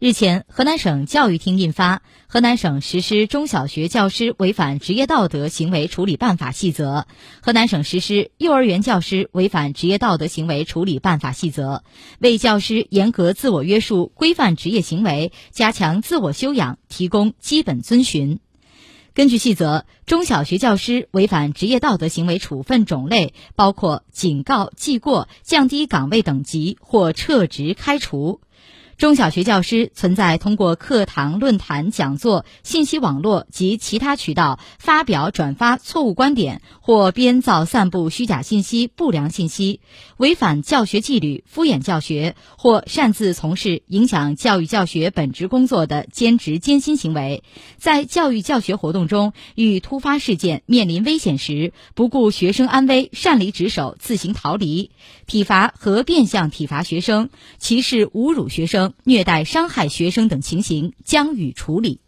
日前，河南省教育厅印发《河南省实施中小学教师违反职业道德行为处理办法细则》《河南省实施幼儿园教师违反职业道德行为处理办法细则》，为教师严格自我约束、规范职业行为、加强自我修养提供基本遵循。根据细则，中小学教师违反职业道德行为处分种类包括警告、记过、降低岗位等级或撤职、开除。中小学教师存在通过课堂、论坛、讲座、信息网络及其他渠道发表、转发错误观点或编造、散布虚假信息、不良信息，违反教学纪律、敷衍教学或擅自从事影响教育教学本职工作的兼职兼薪行为，在教育教学活动中遇突发事件面临危险时，不顾学生安危擅离职守、自行逃离，体罚和变相体罚学生，歧视、侮辱学生。虐待、伤害学生等情形将予处理。